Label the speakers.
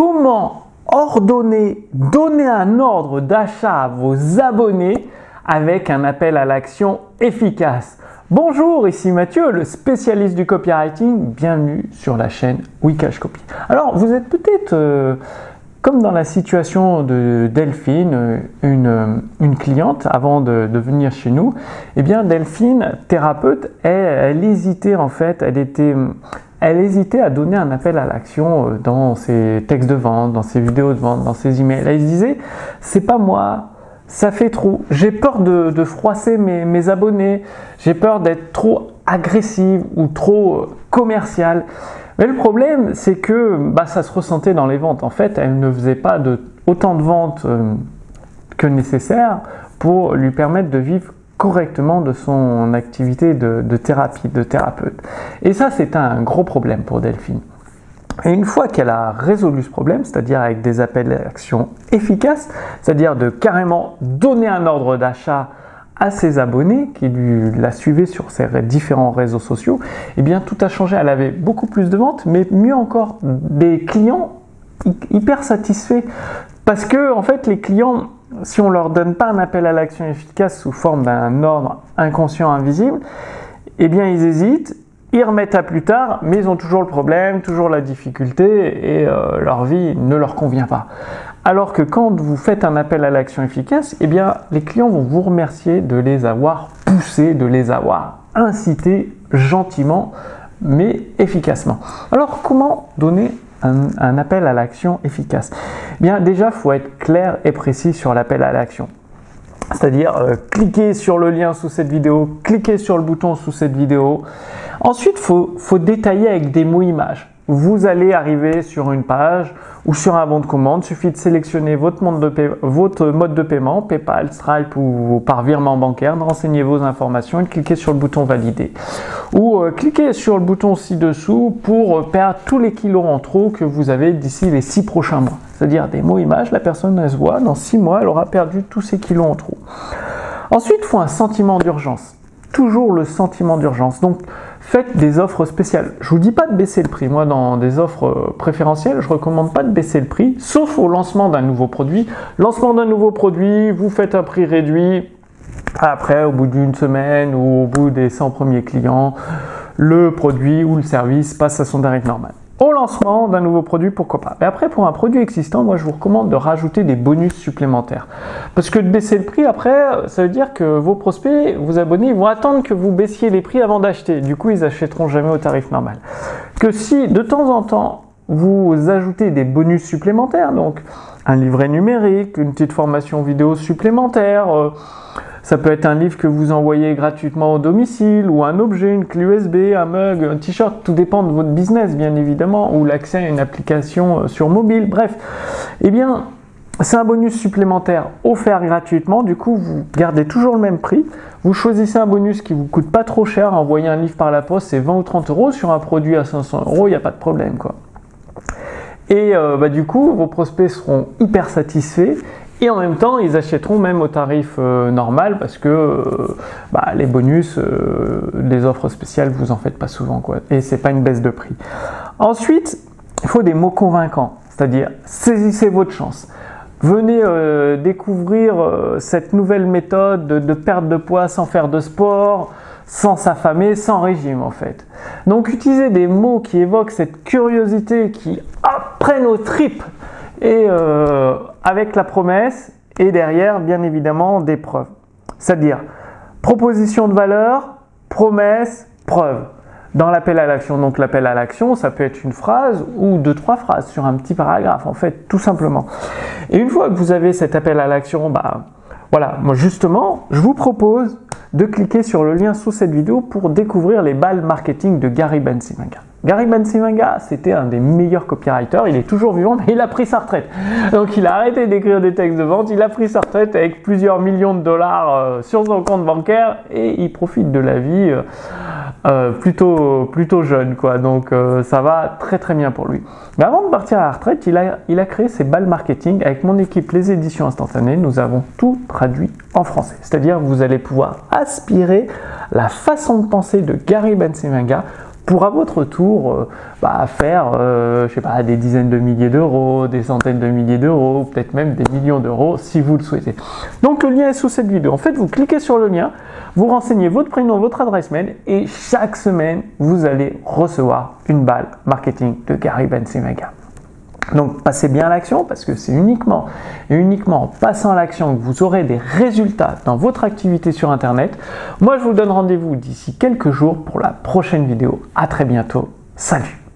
Speaker 1: comment ordonner, donner un ordre d'achat à vos abonnés avec un appel à l'action efficace? Bonjour, ici Mathieu, le spécialiste du copywriting. Bienvenue sur la chaîne Wikash Copy. Alors, vous êtes peut-être euh, comme dans la situation de Delphine, une, une cliente, avant de, venir chez nous. Eh bien, Delphine, thérapeute, elle hésitait en fait, elle était elle hésitait à donner un appel à l'action euh, dans ses textes de vente, dans ses vidéos de vente, dans ses emails. Elle disait, c'est pas moi, ça fait trop. J'ai peur de, froisser mes, abonnés, j'ai peur d'être trop agressive ou trop euh, commerciale. Mais le problème, c'est que bah, ça se ressentait dans les ventes. En fait, elle ne faisait pas autant de ventes euh, que nécessaire pour lui permettre de vivre correctement de son activité de, thérapie, de thérapeute. Et ça, c'est un gros problème pour Delphine. Et une fois qu'elle a résolu ce problème, c'est-à-dire avec des appels d'action efficaces, c'est-à-dire de carrément donner un ordre d'achat à ses abonnés qui lui, la suivaient sur ses différents réseaux sociaux, eh bien tout a changé. Elle avait beaucoup plus de ventes, mais mieux encore, des clients hyper satisfaits. Parce que en fait, les clients si on ne leur donne pas un appel à l'action efficace sous forme d'un ordre inconscient invisible, eh bien ils hésitent, ils remettent à plus tard, mais ils ont toujours le problème, toujours la difficulté et euh, leur vie ne leur convient pas. Alors que quand vous faites un appel à l'action efficace, eh bien les clients vont vous remercier de les avoir poussés, de les avoir incités gentiment mais efficacement. Alors comment donner un, appel à l'action efficace Bien, déjà, il faut être clair et précis sur l'appel à l'action. C'est-à-dire, euh, cliquez sur le lien sous cette vidéo, cliquez sur le bouton sous cette vidéo. Ensuite, il faut, faut détailler avec des mots images vous allez arriver sur une page ou sur un bon de commande. Il suffit de sélectionner votre mode de, paiement, PayPal, Stripe ou par virement bancaire, de renseigner vos informations et de cliquer sur le bouton valider. Ou euh, cliquez sur le bouton ci-dessous pour euh, perdre tous les kilos en trop que vous avez d'ici les six prochains mois. C'est-à-dire des mots images, la personne se voit, dans six mois, elle aura perdu tous ses kilos en trop. Ensuite, il faut un sentiment d'urgence. Toujours le sentiment d'urgence. Faites des offres spéciales. Je vous dis pas de baisser le prix. Moi, dans des offres euh, préférentielles, je recommande pas de baisser le prix, sauf au lancement d'un nouveau produit. Lancement d'un nouveau produit, vous faites un prix réduit. Après, au bout d'une semaine ou au bout des 100 premiers clients, le produit ou le service passe à son tarif normal au lancement d'un nouveau produit, pourquoi pas. Mais après, pour un produit existant, moi je vous recommande de rajouter des bonus supplémentaires. Parce que de baisser le prix, après, ça veut dire que vos prospects, vos abonnés, vont attendre que vous baissiez les prix avant d'acheter. Du coup, ils achèteront jamais au tarif normal. Que si de temps en temps, vous ajoutez des bonus supplémentaires, donc un livret numérique, une petite formation vidéo supplémentaire, euh, ça peut être un livre que vous envoyez gratuitement au domicile, ou un objet, une clé USB, un mug, un t-shirt, tout dépend de votre business bien évidemment, ou l'accès à une application euh, sur mobile, bref. Eh bien, c'est un bonus supplémentaire offert gratuitement, du coup vous gardez toujours le même prix. Vous choisissez un bonus qui vous coûte pas trop cher, envoyer un livre par la poste c'est 20 ou 30 euros, sur un produit à 500 euros, il n'y a pas de problème quoi. Et euh, bah, du coup, vos prospects seront hyper satisfaits et en même temps, ils achèteront même au tarif euh, normal parce que euh, bah, les bonus, les offres spéciales, vous en faites pas souvent. Quoi. Et c'est pas une baisse de prix. Ensuite, il faut des mots convaincants. C'est-à-dire, saisissez votre chance. Venez découvrir cette nouvelle méthode de, de, perte de poids sans faire de sport, sans s'affamer, sans régime en fait. Donc utilisez des mots qui évoquent cette curiosité, qui apprennent aux tripes et euh, avec la promesse et derrière, bien évidemment, des preuves. C'est-à-dire proposition de valeur, promesse, preuve. Dans l'appel à l'action, donc l'appel à l'action, ça peut être une phrase ou deux, trois phrases sur un petit paragraphe, en fait, tout simplement. Et une fois que vous avez cet appel à l'action, bah, voilà, moi justement, je vous propose de cliquer sur le lien sous cette vidéo pour découvrir les balles marketing de Gary Bensimanga. Gary Bensimanga, c'était un des meilleurs copywriters. Il est toujours vivant, mais il a pris sa retraite. Donc, il a arrêté d'écrire des textes de vente. Il a pris sa retraite avec plusieurs millions de dollars euh, sur son compte bancaire et il profite de la vie euh, euh, plutôt, plutôt jeune, quoi. Donc, ça va très très bien pour lui. Mais avant de partir à la retraite, il a, il a créé ses balles marketing avec mon équipe Les Éditions Instantanées. Nous avons tout traduit en français. C'est-à-dire, vous allez pouvoir aspirer la façon de penser de Gary Bensimanga pour à votre tour euh, bah, faire euh, je sais pas, des dizaines de milliers d'euros, des centaines de milliers d'euros, peut-être même des millions d'euros si vous le souhaitez. Donc le lien est sous cette vidéo. En fait, vous cliquez sur le lien, vous renseignez votre prénom, votre adresse mail et chaque semaine, vous allez recevoir une balle marketing de Gary Benzemaga. Donc passez bien à l'action parce que c'est uniquement uniquement en passant à l'action que vous aurez des résultats dans votre activité sur Internet. Moi je vous donne rendez-vous d'ici quelques jours pour la prochaine vidéo. À très bientôt. Salut